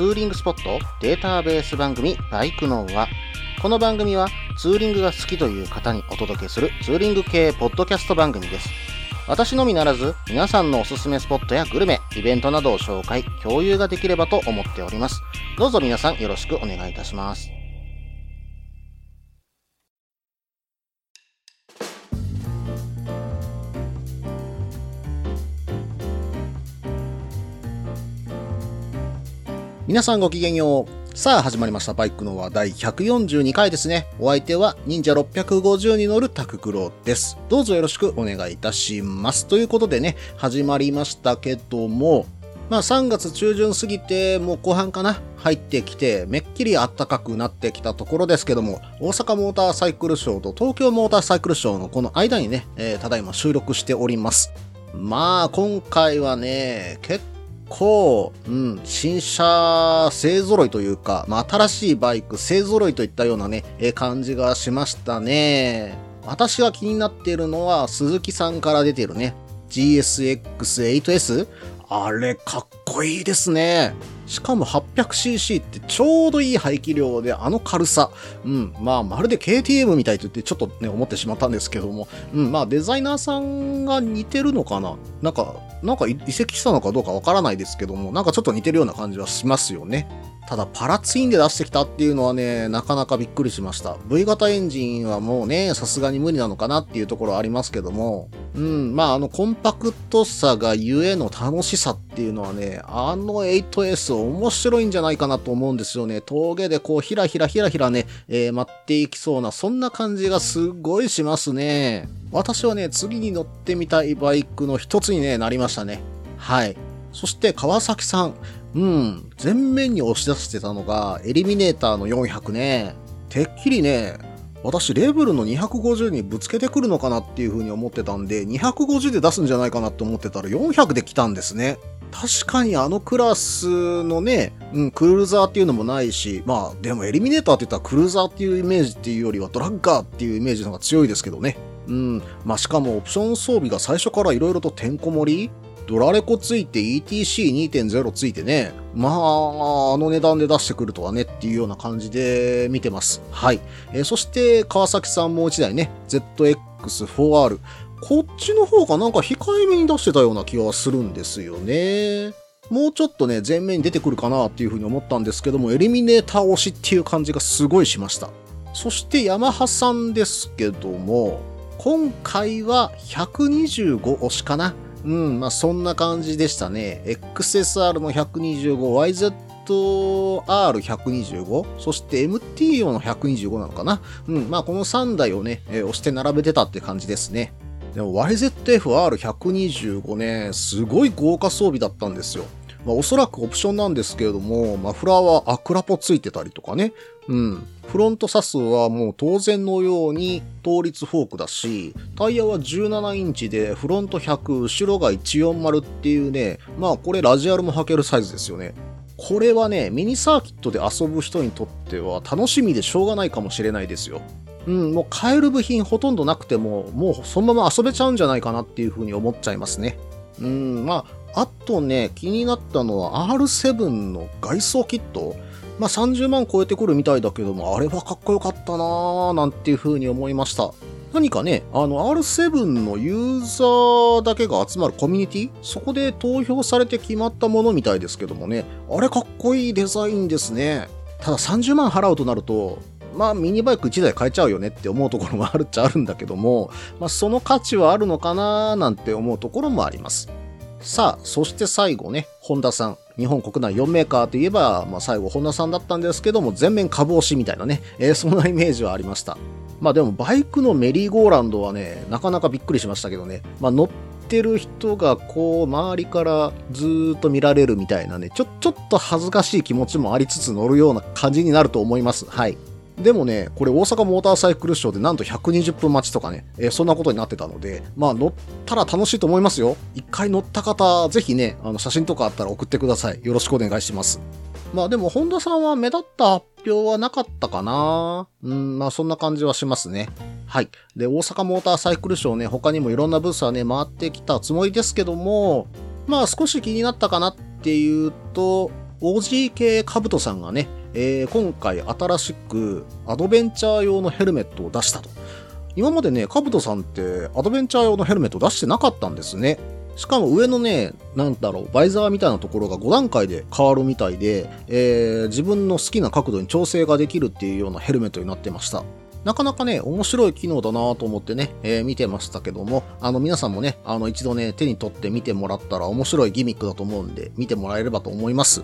ツーリングスポットデータベース番組バイクノーはこの番組はツーリングが好きという方にお届けするツーリング系ポッドキャスト番組です。私のみならず皆さんのおすすめスポットやグルメ、イベントなどを紹介、共有ができればと思っております。どうぞ皆さんよろしくお願いいたします。皆さんごきげんよう。さあ始まりましたバイクの話題142回ですね。お相手は忍者650に乗るタククロです。どうぞよろしくお願いいたします。ということでね、始まりましたけども、まあ3月中旬過ぎてもう後半かな入ってきてめっきり暖かくなってきたところですけども、大阪モーターサイクルショーと東京モーターサイクルショーのこの間にね、えーただいま収録しております。まあ今回はね、結構、うん、新車勢揃いというか、まあ、新しいバイク勢揃いといったようなね、え感じがしましたね。私が気になっているのは、鈴木さんから出てるね、GSX8S? あれ、かっこいいですね。しかも 800cc ってちょうどいい排気量で、あの軽さ。うん、まあ、まるで KTM みたいと言ってちょっとね、思ってしまったんですけども、うん、まあ、デザイナーさんが似てるのかな？なんか、なんか移籍したのかどうかわからないですけども、なんかちょっと似てるような感じはしますよね。ただ、パラツインで出してきたっていうのはね、なかなかびっくりしました。V 型エンジンはもうね、さすがに無理なのかなっていうところありますけども、うん、まあ、あの、コンパクトさがゆえの楽しさっていうのはね、あの 8S 面白いんじゃないかなと思うんですよね。峠でこう、ひらひらひらひらね、えー待っていきそうな、そんな感じがすごいしますね。私はね、次に乗ってみたいバイクの一つに、ね、なりましたね。はい。そして川崎さん。うん。前面に押し出してたのが、エリミネーターの400ね。てっきりね、私、レベルの250にぶつけてくるのかなっていう風に思ってたんで、250で出すんじゃないかなって思ってたら400で来たんですね。確かにあのクラスのね、うん、クルーザーっていうのもないし、まあ、でもエリミネーターって言ったらクルーザーっていうイメージっていうよりはドラッガーっていうイメージの方が強いですけどね。うん。まあ、しかもオプション装備が最初から色々とてんこ盛りドラレコついて ETC2.0 ついてね、まあ、あの値段で出してくるとはねっていうような感じで見てます。はい。えーそして、川崎さんもう一台ね、ZX4R。こっちの方がなんか控えめに出してたような気がするんですよね。もうちょっとね、前面に出てくるかなっていうふうに思ったんですけども、エリミネーター推しっていう感じがすごいしました。そして、ヤマハさんですけども、今回は125推しかな。うん、まあそんな感じでしたね。XSR の125、YZR125、そして MTO の125なのかな。うん、まあこの3台をね、えー押して並べてたって感じですね。でも YZF-R125 ね、すごい豪華装備だったんですよ。まあおそらくオプションなんですけれども、マフラーはアクラポついてたりとかね。うん。フロントサスはもう当然のように倒立フォークだし、タイヤは17インチでフロント100、後ろが140っていうね、まあこれラジアルも履けるサイズですよね。これはね、ミニサーキットで遊ぶ人にとっては楽しみでしょうがないかもしれないですよ。うん、もう買える部品ほとんどなくても、もうそのまま遊べちゃうんじゃないかなっていうふうに思っちゃいますね。うん、まあ、あとね、気になったのは R7 の外装キット。まあ30万超えてくるみたいだけども、あれはかっこよかったなーなんていう風に思いました。何かね、あの R7 のユーザーだけが集まるコミュニティ？そこで投票されて決まったものみたいですけどもね、あれかっこいいデザインですね。ただ30万払うとなると、まあミニバイク1台買えちゃうよねって思うところもあるっちゃあるんだけども、まあその価値はあるのかなーなんて思うところもあります。さあ、そして最後ね、ホンダさん。日本国内4メーカーといえば、まあ最後ホンダさんだったんですけども、全面株押しみたいなね、えー そんなイメージはありました。まあでもバイクのメリーゴーランドはね、なかなかびっくりしましたけどね、まあ乗ってる人がこう、周りからずーっと見られるみたいなね、ちょ、ちょっと恥ずかしい気持ちもありつつ乗るような感じになると思います。はい。でもね、これ大阪モーターサイクルショーでなんと120分待ちとかね、えーそんなことになってたので、まあ乗ったら楽しいと思いますよ。一回乗った方、ぜひね、あの写真とかあったら送ってください。よろしくお願いします。まあでも、ホンダさんは目立った発表はなかったかなうん、まあそんな感じはしますね。はい。で、大阪モーターサイクルショーね、他にもいろんなブースはね、回ってきたつもりですけども、まあ少し気になったかなっていうと、OGK カブトさんがね、えー、今回新しくアドベンチャー用のヘルメットを出したと。今までね、カブトさんってアドベンチャー用のヘルメット出してなかったんですね。しかも上のね、なんだろう、バイザーみたいなところが5段階で変わるみたいで、えー、自分の好きな角度に調整ができるっていうようなヘルメットになってました。なかなかね、面白い機能だなと思ってね、えー、見てましたけども、あの皆さんもね、あの一度ね、手に取って見てもらったら面白いギミックだと思うんで、見てもらえればと思います。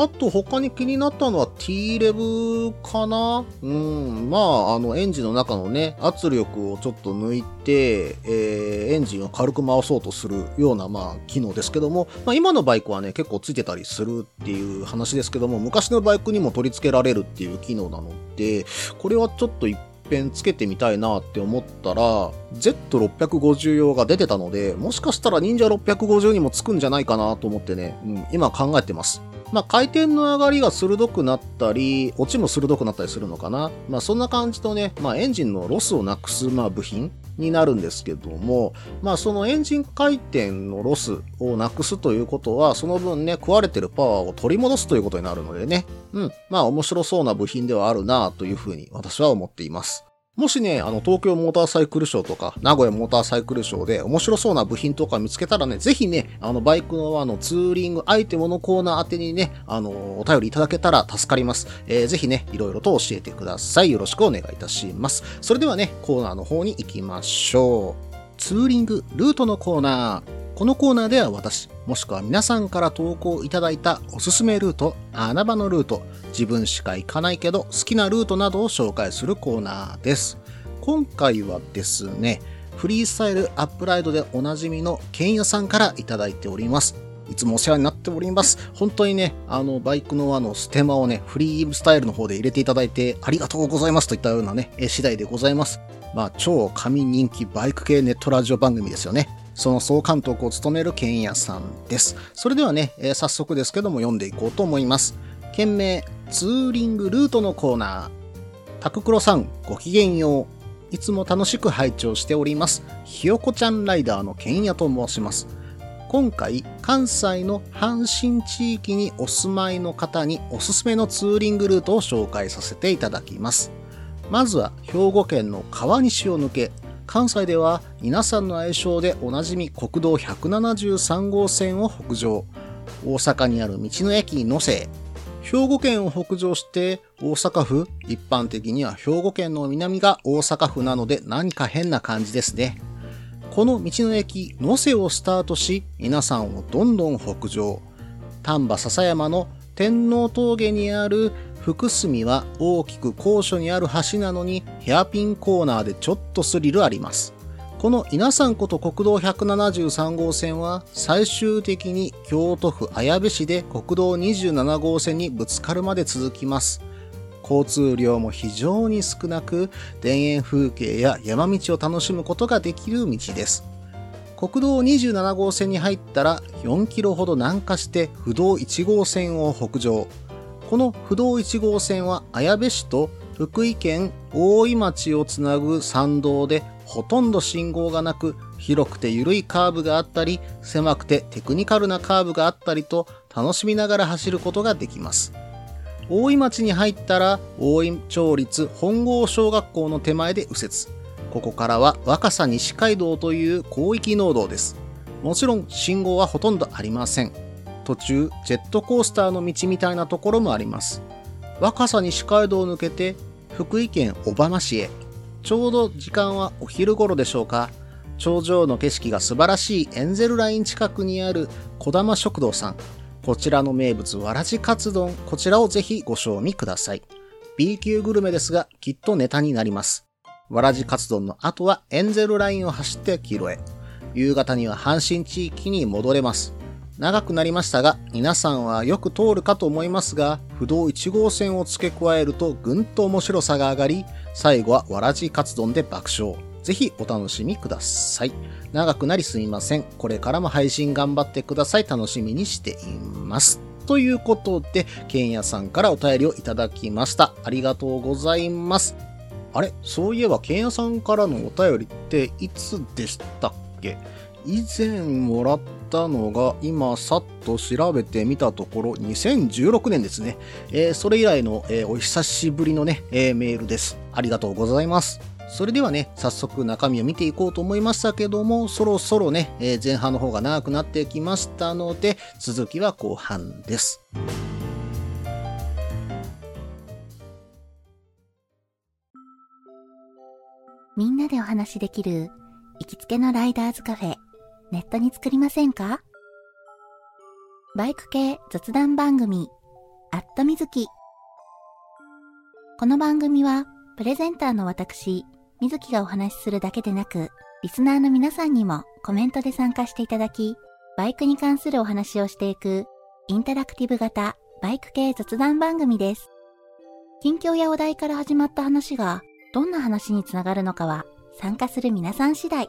あと他に気になったのは T レブかな？うん。まあ、あの、エンジンの中のね、圧力をちょっと抜いて、えー、エンジンを軽く回そうとするような、まあ、機能ですけども、まあ、今のバイクはね、結構ついてたりするっていう話ですけども、昔のバイクにも取り付けられるっていう機能なので、これはちょっと一遍つけてみたいなって思ったら、Z650 用が出てたので、もしかしたら忍者650にもつくんじゃないかなと思ってね、うん、今考えてます。まあ、回転の上がりが鋭くなったり、落ちも鋭くなったりするのかな。まあ、そんな感じとね、まあ、エンジンのロスをなくす、まあ、部品になるんですけども、まあ、そのエンジン回転のロスをなくすということは、その分ね、壊れてるパワーを取り戻すということになるのでね、うん、まあ、面白そうな部品ではあるなというふうに私は思っています。もしね、あの、東京モーターサイクルショーとか、名古屋モーターサイクルショーで面白そうな部品とか見つけたらね、ぜひね、あの、バイクのあの、ツーリングアイテムのコーナー宛てにね、あの、お便りいただけたら助かります。えー、ぜひね、いろいろと教えてください。よろしくお願いいたします。それではね、コーナーの方に行きましょう。ツーリングルートのコーナー。このコーナーでは私、もしくは皆さんから投稿いただいたおすすめルート、穴場のルート、自分しか行かないけど好きなルートなどを紹介するコーナーです。今回はですね、フリースタイルアップライドでおなじみのケンヤさんからいただいております。いつもお世話になっております。本当にね、あの、バイクのあの、ステマをね、フリースタイルの方で入れていただいて、ありがとうございますといったようなね、次第でございます。まあ、超神人気バイク系ネットラジオ番組ですよね。その総監督を務めるケンヤさんです。それではね、えー、早速ですけども読んでいこうと思います。件名、ツーリングルートのコーナー。タククロさん、ごきげんよう。いつも楽しく拝聴しております。ひよこちゃんライダーのケンヤと申します。今回、関西の阪神地域にお住まいの方におすすめのツーリングルートを紹介させていただきます。まずは兵庫県の川西を抜け、関西では皆さんの愛称でおなじみ国道173号線を北上、大阪にある道の駅野生、兵庫県を北上して大阪府、一般的には兵庫県の南が大阪府なので何か変な感じですね。この道の駅、野瀬をスタートし、皆さんをどんどん北上。丹波篠山の天皇峠にある福住は大きく高所にある橋なのにヘアピンコーナーでちょっとスリルあります。この稲山湖と国道173号線は最終的に京都府綾部市で国道27号線にぶつかるまで続きます。交通量も非常に少なく、田園風景や山道を楽しむことができる道です。国道27号線に入ったら4キロほど南下して不動1号線を北上。この不動1号線は綾部市と福井県大井町をつなぐ参道でほとんど信号がなく、広くて緩いカーブがあったり、狭くてテクニカルなカーブがあったりと、楽しみながら走ることができます。大井町に入ったら、大井町立本郷小学校の手前で右折。ここからは若狭西街道という広域農道です。もちろん信号はほとんどありません。途中、ジェットコースターの道みたいなところもあります。若狭西街道を抜けて、福井県小浜市へ。ちょうど時間はお昼頃でしょうか。頂上の景色が素晴らしいエンゼルライン近くにある小玉食堂さん。こちらの名物わらじカツ丼、こちらをぜひご賞味ください。B 級グルメですが、きっとネタになります。わらじカツ丼の後はエンゼルラインを走って黄色へ。夕方には阪神地域に戻れます。長くなりましたが、皆さんはよく通るかと思いますが、不動1号線を付け加えるとぐんと面白さが上がり、最後はわらじカツ丼で爆笑。ぜひお楽しみください。長くなりすみません。これからも配信頑張ってください。楽しみにしています。ということで、ケンヤさんからお便りをいただきました。ありがとうございます。あれ？そういえば、ケンヤさんからのお便りっていつでしたっけ？以前もらったたのが、今、さっと調べてみたところ、2016年ですね。えー、それ以来の、えー、お久しぶりのね、えー、メールです。ありがとうございます。それではね、早速中身を見ていこうと思いましたけども、そろそろね、えー、前半の方が長くなってきましたので、続きは後半です。みんなでお話できる行きつけのライダーズカフェ、ネットに作りませんか？バイク系雑談番組、アットみずき。この番組は、プレゼンターの私、みずきがお話しするだけでなく、リスナーの皆さんにもコメントで参加していただき、バイクに関するお話をしていく、インタラクティブ型バイク系雑談番組です。近況やお題から始まった話が、どんな話につながるのかは参加する皆さん次第。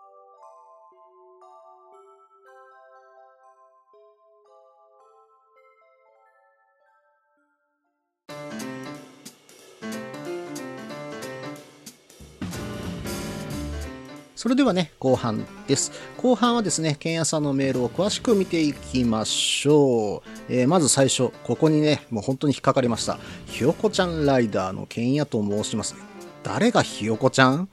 それではね、後半です。後半はですね、ケンヤさんのメールを詳しく見ていきましょう。えー、まず最初、ここにね、もう本当に引っかかりました。ひよこちゃんライダーのケンヤと申します。誰がひよこちゃん？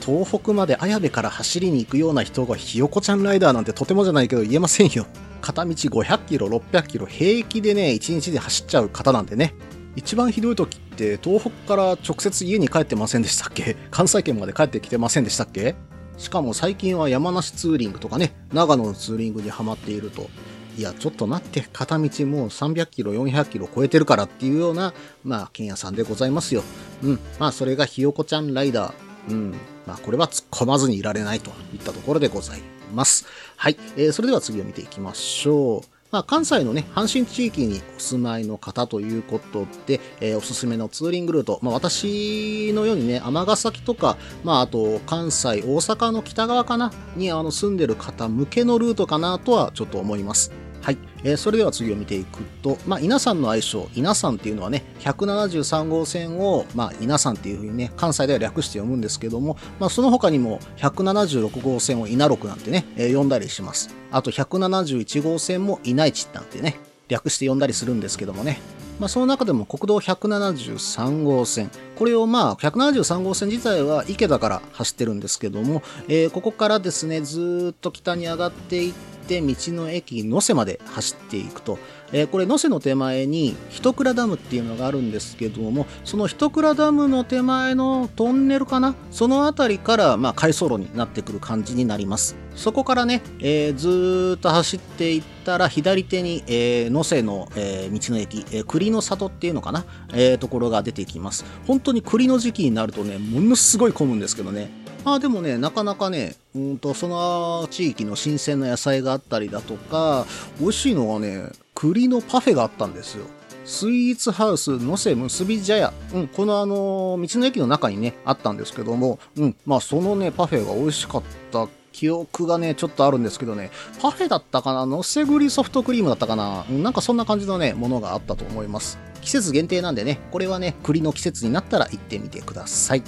東北まで綾部から走りに行くような人がひよこちゃんライダーなんてとてもじゃないけど言えませんよ。片道500キロ、600キロ平気でね、1日で走っちゃう方なんでね。一番ひどい時って東北から直接家に帰ってませんでしたっけ？関西圏まで帰ってきてませんでしたっけ？しかも最近は山梨ツーリングとかね、長野のツーリングにはまっていると。いや、ちょっと待って、片道もう300キロ、400キロ超えてるからっていうような、まあ、剣屋さんでございますよ。うん。まあ、それがひよこちゃんライダー。うん。まあ、これは突っ込まずにいられないといったところでございます。はい。えー、それでは次を見ていきましょう。まあ、関西のね、阪神地域にお住まいの方ということで、えー、おすすめのツーリングルート、まあ、私のようにね、尼崎とか、まあ、あと関西、大阪の北側かなにあの住んでる方向けのルートかなとはちょっと思います。えー、それでは次を見ていくと、まあ、稲さんの愛称、稲さんっていうのはね、173号線を、まあ、稲さんっていうふうにね、関西では略して読むんですけども、まあ、その他にも、176号線を稲六なんてね、えー、読んだりします。あと、171号線も稲市なんてね、略して呼んだりするんですけどもね。まあ、その中でも国道173号線。これをまあ、173号線自体は池田から走ってるんですけども、えー、ここからですね、ずっと北に上がっていって、道の駅能勢まで走っていくと、えー、これ能勢の手前に一倉ダムっていうのがあるんですけどもその一倉ダムの手前のトンネルかな？その辺りからまあ回送路になってくる感じになります。そこからね、えー、ずっと走っていったら左手に、えー、能勢の、えー、道の駅、えー、栗の里っていうのかな、えー、ところが出てきます。本当に栗の時期になるとねものすごい混むんですけどね。まあでもね、なかなかね、うんと、その地域の新鮮な野菜があったりだとか、美味しいのはね、栗のパフェがあったんですよ。スイーツハウスのせ結び茶屋。うん、このあの、道の駅の中にね、あったんですけども、うん、まあそのね、パフェが美味しかった記憶がね、ちょっとあるんですけどね、パフェだったかな？のせぐりソフトクリームだったかな？なんかそんな感じのね、ものがあったと思います。季節限定なんでね、これはね、栗の季節になったら行ってみてください。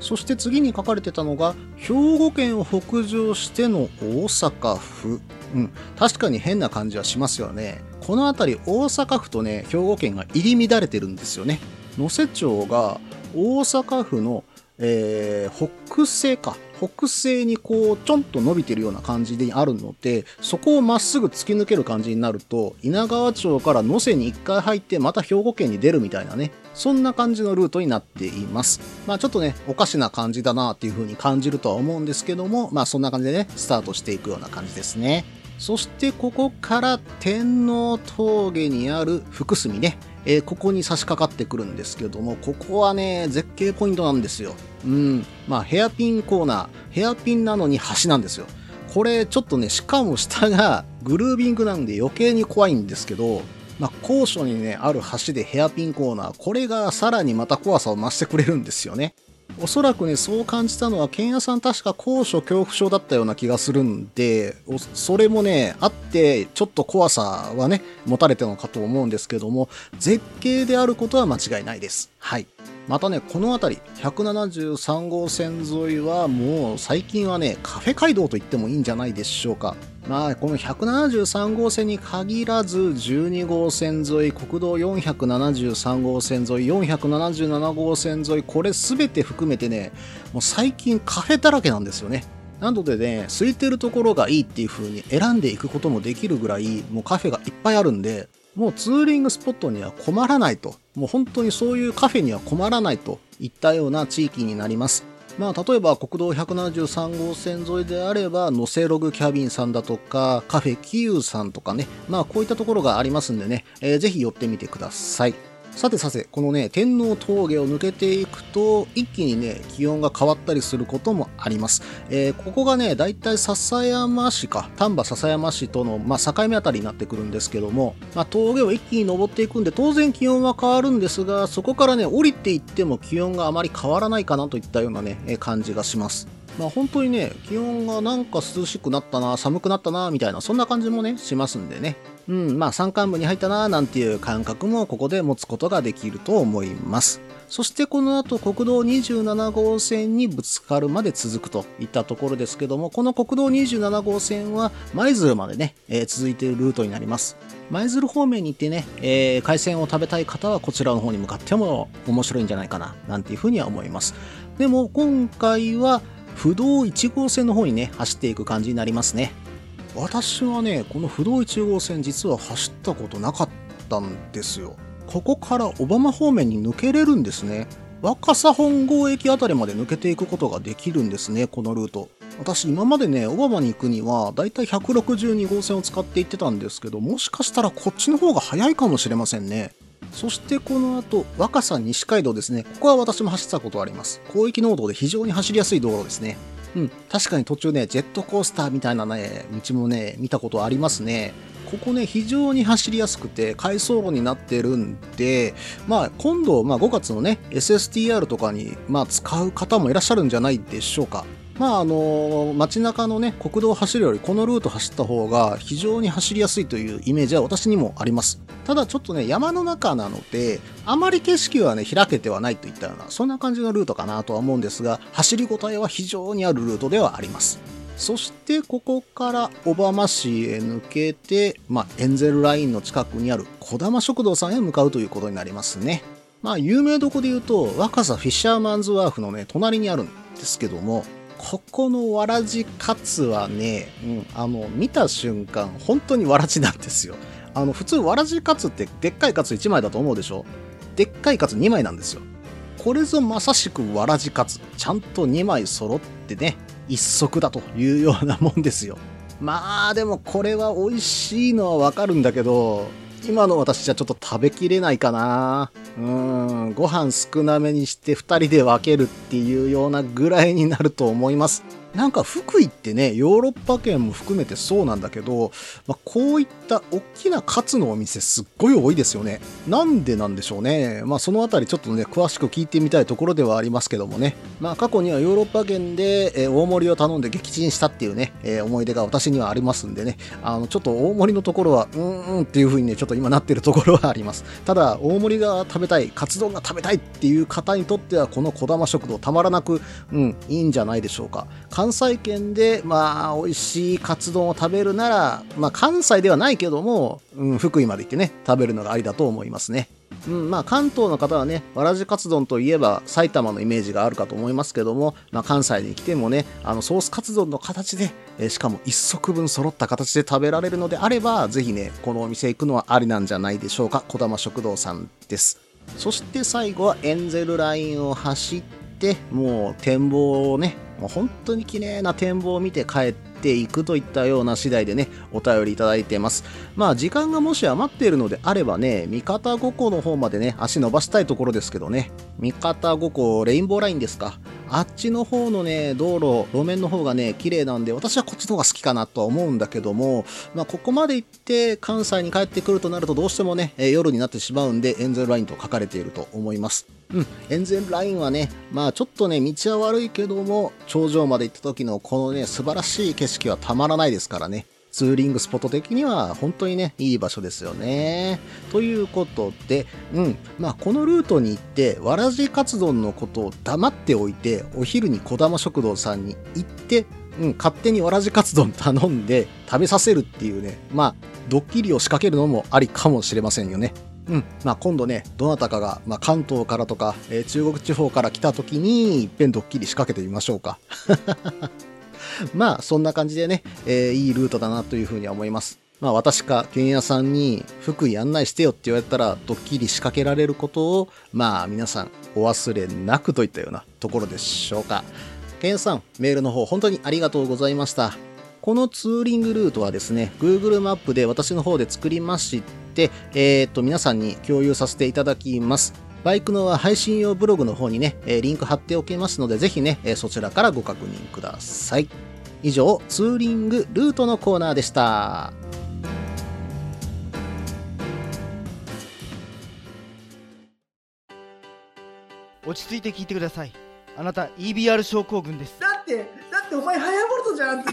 そして次に書かれてたのが、兵庫県を北上しての大阪府。うん、確かに変な感じはしますよね。この辺り大阪府とね、兵庫県が入り乱れてるんですよね。能勢町が大阪府の、えー、北西か。北西にこうちょんと伸びてるような感じであるのでそこをまっすぐ突き抜ける感じになると稲川町から能勢に1回入ってまた兵庫県に出るみたいなねそんな感じのルートになっていますまあちょっとねおかしな感じだなっていう風に感じるとは思うんですけどもまあそんな感じでねスタートしていくような感じですねそしてここから天皇峠にある福住ねえー、ここに差し掛かってくるんですけども、ここはね、絶景ポイントなんですよ。うん。まあ、ヘアピンコーナー、ヘアピンなのに橋なんですよ。これ、ちょっとね、しかも下がグルービングなんで余計に怖いんですけど、まあ、高所にね、ある橋でヘアピンコーナー、これがさらにまた怖さを増してくれるんですよね。おそらくね、そう感じたのは、剣屋さん確か高所恐怖症だったような気がするんで、それもね、あって、ちょっと怖さはね、持たれてるのかと思うんですけども、絶景であることは間違いないです。はい。またね、この辺り、173号線沿いはもう最近はね、カフェ街道と言ってもいいんじゃないでしょうか。まあ、この173号線に限らず、12号線沿い、国道473号線沿い、477号線沿い、これ全て含めてね、もう最近カフェだらけなんですよね。なのでね、空いてるところがいいっていう風に選んでいくこともできるぐらい、もうカフェがいっぱいあるんで、もうツーリングスポットには困らないと。もう本当にそういうカフェには困らないといったような地域になります。まあ、例えば国道173号線沿いであれば、ノセログキャビンさんだとか、カフェキユーさんとかね、まあこういったところがありますんでね、えー、ぜひ寄ってみてください。さてさて、このね、天皇峠を抜けていくと、一気にね、気温が変わったりすることもあります。えー、ここがね、だいたい笹山市か、丹波笹山市との、まあ、境目あたりになってくるんですけども、まあ、峠を一気に登っていくんで、当然気温は変わるんですが、そこからね、降りていっても気温があまり変わらないかなといったようなね、感じがします。まあ本当にね、気温がなんか涼しくなったな、寒くなったな、みたいな、そんな感じもね、しますんでね。うん、まあ山間部に入ったな、なんていう感覚もここで持つことができると思います。そしてこの後国道27号線にぶつかるまで続くといったところですけども、この国道27号線は舞鶴までね、えー、続いているルートになります。舞鶴方面に行ってね、えー、海鮮を食べたい方はこちらの方に向かっても面白いんじゃないかな、なんていうふうには思います。でも今回は不動1号線の方にね、走っていく感じになりますね。私はね、この不動1号線実は走ったことなかったんですよ。ここから小浜方面に抜けれるんですね。若狭本郷駅あたりまで抜けていくことができるんですね、このルート。私今までね、小浜に行くにはだいたい162号線を使って行ってたんですけど、もしかしたらこっちの方が早いかもしれませんね。そしてこの後、若狭西街道ですね。ここは私も走ったことあります。広域農道で非常に走りやすい道路ですね。うん、確かに途中ね、ジェットコースターみたいなね、道もね、見たことありますね。ここね、非常に走りやすくて、回送路になってるんで、まあ、今度、まあ、5月のね、SSTR とかに、まあ、使う方もいらっしゃるんじゃないでしょうか。まああの街中のね国道を走るよりこのルート走った方が非常に走りやすいというイメージは私にもありますただちょっとね山の中なのであまり景色はね開けてはないといったようなそんな感じのルートかなとは思うんですが走りごたえは非常にあるルートではありますそしてここから小浜市へ抜けて、まあ、エンゼルラインの近くにある小玉食堂さんへ向かうということになりますね。まあ、有名どこで言うと、若狭フィッシャーマンズワーフのね、隣にあるんですけども、ここのわらじカツはね、うん、あの、見た瞬間、本当にわらじなんですよ。あの、普通わらじカツってでっかいカツ1枚だと思うでしょ？でっかいカツ2枚なんですよ。これぞまさしくわらじカツ。ちゃんと2枚揃ってね、一足だというようなもんですよ。まあでもこれは美味しいのはわかるんだけど、今の私じゃちょっと食べきれないかな。うん、ご飯少なめにして2人で分けるっていうようなぐらいになると思います。なんか福井ってね、ヨーロッパ圏も含めてそうなんだけど、まあ、こういった大きなカツのお店すっごい多いですよね。なんでなんでしょうね。まあそのあたりちょっとね、詳しく聞いてみたいところではありますけどもね。まあ過去にはヨーロッパ圏で、え、大盛りを頼んで撃沈したっていうね、えー、思い出が私にはありますんでね、あの、ちょっと大盛りのところは、うんうんっていう風にね、ちょっと今なってるところはあります。ただ、大盛りが食べたい、カツ丼が食べたいっていう方にとっては、この小玉食堂たまらなく、うん、いいんじゃないでしょうか。関西圏で、まあ、美味しいカツ丼を食べるなら、まあ、関西ではないけども、うん、福井まで行ってね、食べるのがありだと思いますね。うん、まあ関東の方はね、わらじカツ丼といえば埼玉のイメージがあるかと思いますけども、まあ関西に来てもね、あのソースカツ丼の形で、え、しかも一足分揃った形で食べられるのであれば、ぜひね、このお店行くのはありなんじゃないでしょうか。小玉食堂さんです。そして最後はエンゼルラインを走って、もう展望をね、もう本当に綺麗な展望を見て帰っていくといったような次第でね、お便りいただいてます。まあ時間がもし余っているのであればね、味方五湖の方までね、足伸ばしたいところですけどね、味方五湖レインボーラインですか。あっちの方のね、道路、路面の方がね、綺麗なんで、私はこっちの方が好きかなとは思うんだけども、まあ、ここまで行って関西に帰ってくるとなるとどうしてもね、え、夜になってしまうんで、エンゼルラインと書かれていると思います。うん、エンゼルラインはね、まあちょっとね、道は悪いけども、頂上まで行った時のこのね、素晴らしい景色はたまらないですからね。ツーリングスポット的には本当にね、いい場所ですよね。ということで、うん、まあこのルートに行って、わらじカツ丼のことを黙っておいて、お昼に小玉食堂さんに行って、うん、勝手にわらじカツ丼頼んで食べさせるっていうね、まあ、ドッキリを仕掛けるのもありかもしれませんよね。うん。まあ、今度ね、どなたかが、まあ、関東からとか、えー、中国地方から来た時に、いっぺんドッキリ仕掛けてみましょうか。まあ、そんな感じでね、えー、いいルートだなというふうには思います。まあ、私か、剣屋さんに、福井案内してよって言われたら、ドッキリ仕掛けられることを、まあ、皆さん、お忘れなくといったようなところでしょうか。剣屋さん、メールの方、本当にありがとうございました。このツーリングルートはですね、Google マップで私の方で作りまして、えー、っと、皆さんに共有させていただきます。バイクの配信用ブログの方にね、リンク貼っておきますので、ぜひね、そちらからご確認ください。以上、ツーリングルートのコーナーでした。落ち着いて聞いてください。あなた EBR 症候群です。だって、だってお前ハヤボルトじゃんって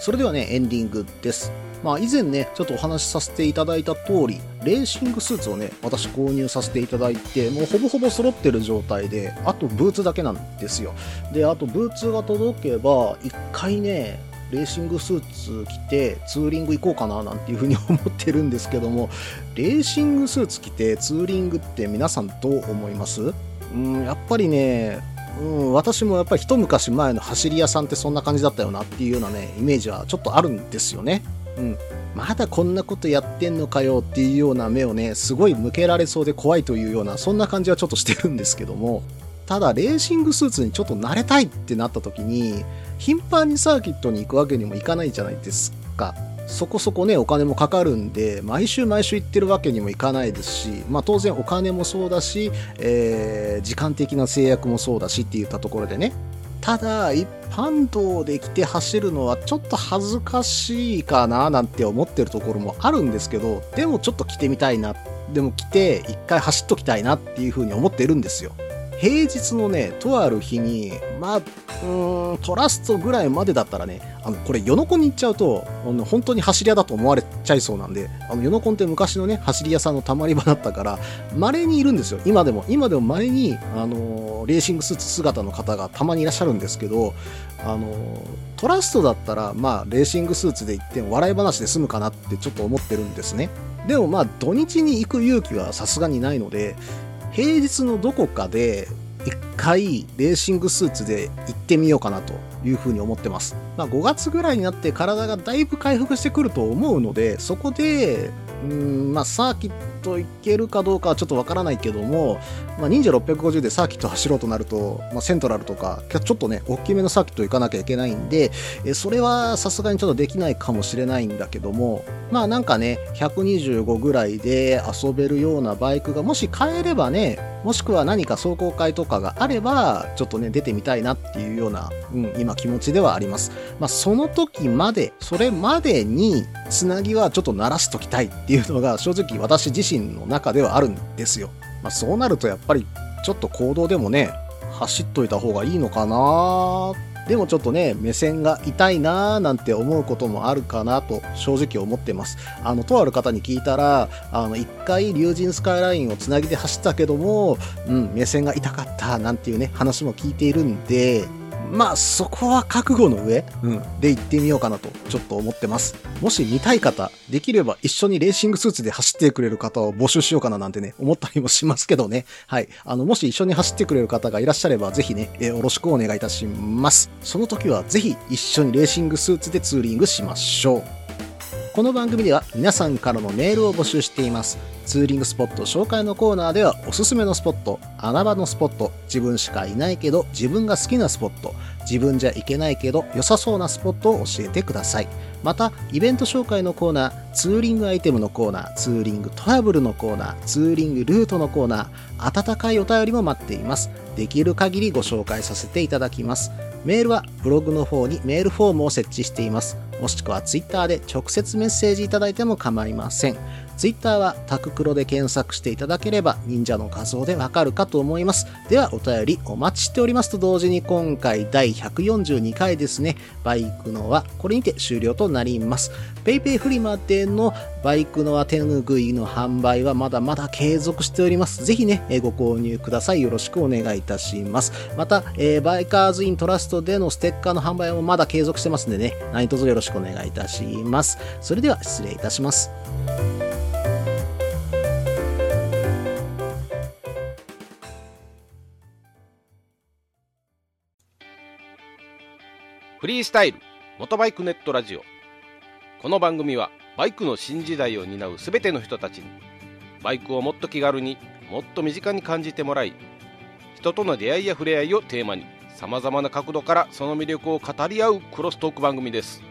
それではね、エンディングです。まあ以前ね、ちょっとお話しさせていただいた通り、レーシングスーツをね、私購入させていただいて、もうほぼほぼ揃ってる状態で、あとブーツだけなんですよ。で、あとブーツが届けば、一回ね、レーシングスーツ着てツーリング行こうかななんていうふうに思ってるんですけども、レーシングスーツ着てツーリングって皆さんどう思います？うん、やっぱりね、うん、私もやっぱり一昔前の走り屋さんってそんな感じだったよなっていうようなね、イメージはちょっとあるんですよね。うん。まだこんなことやってんのかよっていうような目をね、すごい向けられそうで怖いというような、そんな感じはちょっとしてるんですけども、ただ、レーシングスーツにちょっと慣れたいってなった時に、頻繁にサーキットに行くわけにもいかないじゃないですか。そこそこね、お金もかかるんで、毎週毎週行ってるわけにもいかないですし、まあ当然お金もそうだし、えー、時間的な制約もそうだしって言ったところでね。ただ、一般道で来て走るのはちょっと恥ずかしいかななんて思ってるところもあるんですけど、でもちょっと来てみたいな。でも来て一回走っときたいなっていうふうに思ってるんですよ。平日のね、とある日に、まあ、うーん、トラストぐらいまでだったらね、あの、これ、ヨノコンに行っちゃうと、あの本当に走り屋だと思われちゃいそうなんで、あの、ヨノコンって昔のね、走り屋さんのたまり場だったから、稀にいるんですよ。今でも。今でも稀に、あの、レーシングスーツ姿の方がたまにいらっしゃるんですけど、あの、トラストだったら、まあ、レーシングスーツで行って笑い話で済むかなってちょっと思ってるんですね。でもまあ、土日に行く勇気はさすがにないので、平日のどこかで一回レーシングスーツで行ってみようかなというふうに思ってます。まあ5月ぐらいになって体がだいぶ回復してくると思うので、そこで、うん、まあサーキット行けるかどうかはちょっとわからないけども、まあ、忍者650でサーキット走ろうとなると、まあ、セントラルとか、ちょっとね、大きめのサーキット行かなきゃいけないんで、えそれはさすがにちょっとできないかもしれないんだけども、まあなんかね、125ぐらいで遊べるようなバイクがもし買えればね、もしくは何か壮行会とかがあれば、ちょっとね、出てみたいなっていうような、うん、今気持ちではあります。まあその時まで、それまでに、つなぎはちょっと鳴らしときたいっていうのが正直私自身の中ではあるんですよ。まあ、そうなるとやっぱりちょっと行動でもね、走っといた方がいいのかなーでもちょっとね、目線が痛いなーなんて思うこともあるかなと正直思ってます。あの、とある方に聞いたら、あの、一回竜神スカイラインをつなぎで走ったけども、うん、目線が痛かったなんていうね、話も聞いているんで、まあそこは覚悟の上、うん、で行ってみようかなとちょっと思ってます。もし見たい方、できれば一緒にレーシングスーツで走ってくれる方を募集しようかななんてね、思ったりもしますけどね。はい。あの、もし一緒に走ってくれる方がいらっしゃれば、ぜひね、えーよろしくお願いいたします。その時はぜひ一緒にレーシングスーツでツーリングしましょう。この番組では皆さんからのメールを募集しています。ツーリングスポット紹介のコーナーではおすすめのスポット、穴場のスポット、自分しかいないけど自分が好きなスポット、自分じゃいけないけど良さそうなスポットを教えてください。また、イベント紹介のコーナー、ツーリングアイテムのコーナー、ツーリングトラブルのコーナー、ツーリングルートのコーナー、温かいお便りも待っています。できる限りご紹介させていただきます。メールはブログの方にメールフォームを設置しています。もしくはツイッターで直接メッセージいただいても構いません。ツイッターはタククロで検索していただければ忍者の画像でわかるかと思います。ではお便りお待ちしておりますと同時に今回第142回ですね、バイクのはこれにて終了となります。PayPay フリマでのバイクのは手ぬぐいの販売はまだまだ継続しております。ぜひね、ご購入ください。よろしくお願いいたします。また、えーバイカーズイントラストでのステッカーの販売もまだ継続してますんでね、何卒よろしくしくお願いいたします。それでは失礼いたします。フリースタイル元バイクネットラジオこの番組はバイクの新時代を担うすべての人たちにバイクをもっと気軽にもっと身近に感じてもらい人との出会いや触れ合いをテーマにさまざまな角度からその魅力を語り合うクロストーク番組です